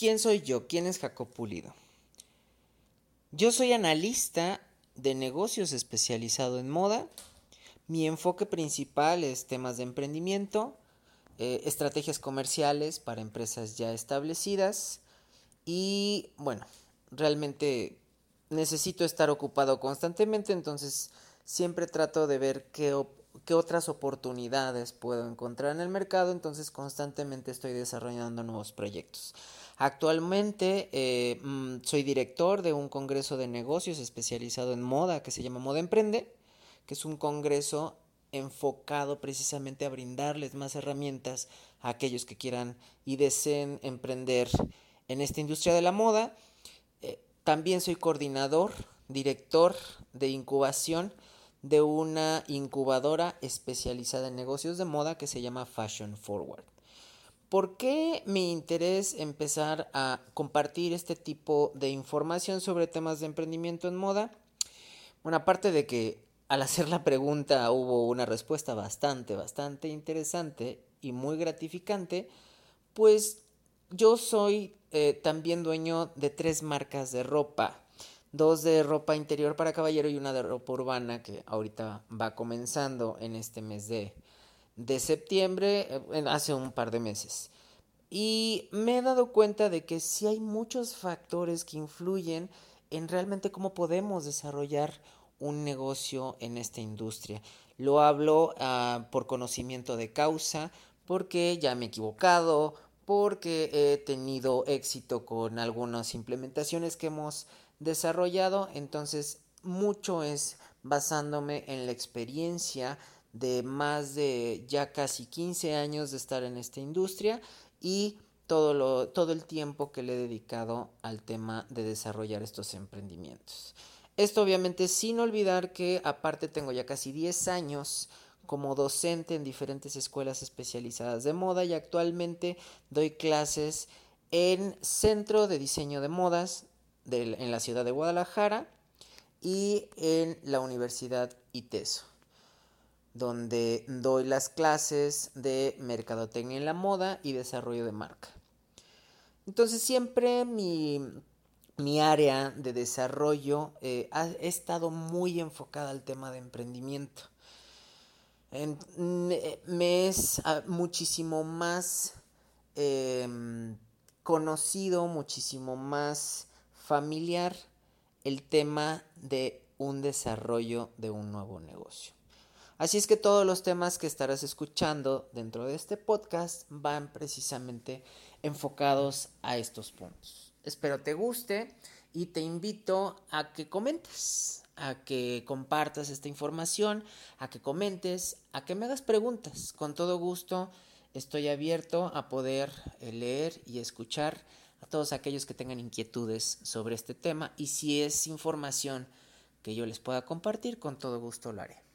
¿quién soy yo? ¿Quién es Jacob Pulido? Yo soy analista de negocios especializado en moda. Mi enfoque principal es temas de emprendimiento, eh, estrategias comerciales para empresas ya establecidas y bueno, realmente necesito estar ocupado constantemente, entonces siempre trato de ver qué, qué otras oportunidades puedo encontrar en el mercado, entonces constantemente estoy desarrollando nuevos proyectos. Actualmente eh, mm, soy director de un congreso de negocios especializado en moda que se llama Moda Emprende, que es un congreso enfocado precisamente a brindarles más herramientas a aquellos que quieran y deseen emprender en esta industria de la moda. Eh, también soy coordinador, director de incubación de una incubadora especializada en negocios de moda que se llama Fashion Forward. ¿Por qué mi interés empezar a compartir este tipo de información sobre temas de emprendimiento en moda? Bueno, aparte de que al hacer la pregunta hubo una respuesta bastante, bastante interesante y muy gratificante, pues yo soy eh, también dueño de tres marcas de ropa, dos de ropa interior para caballero y una de ropa urbana que ahorita va comenzando en este mes de, de septiembre, eh, hace un par de meses. Y me he dado cuenta de que sí hay muchos factores que influyen en realmente cómo podemos desarrollar un negocio en esta industria. Lo hablo ah, por conocimiento de causa, porque ya me he equivocado, porque he tenido éxito con algunas implementaciones que hemos desarrollado, entonces mucho es basándome en la experiencia de más de ya casi 15 años de estar en esta industria y todo, lo, todo el tiempo que le he dedicado al tema de desarrollar estos emprendimientos. Esto obviamente sin olvidar que aparte tengo ya casi 10 años como docente en diferentes escuelas especializadas de moda y actualmente doy clases en Centro de Diseño de Modas en la ciudad de Guadalajara y en la Universidad ITESO donde doy las clases de mercadotecnia en la moda y desarrollo de marca. Entonces siempre mi, área de desarrollo eh, ha estado muy enfocada al tema de emprendimiento. Me es ah, muchísimo más em, conocido, muchísimo más familiar el tema de un desarrollo de un nuevo negocio. Así es que todos los temas que estarás escuchando dentro de este podcast van precisamente enfocados a estos puntos. Espero te guste y te invito a que comentes, a que compartas esta información, a que comentes, a que me hagas preguntas. Con todo gusto estoy abierto a poder eh, leer y escuchar a todos aquellos que tengan inquietudes sobre este tema y si es información que yo les pueda compartir, con todo gusto lo haré.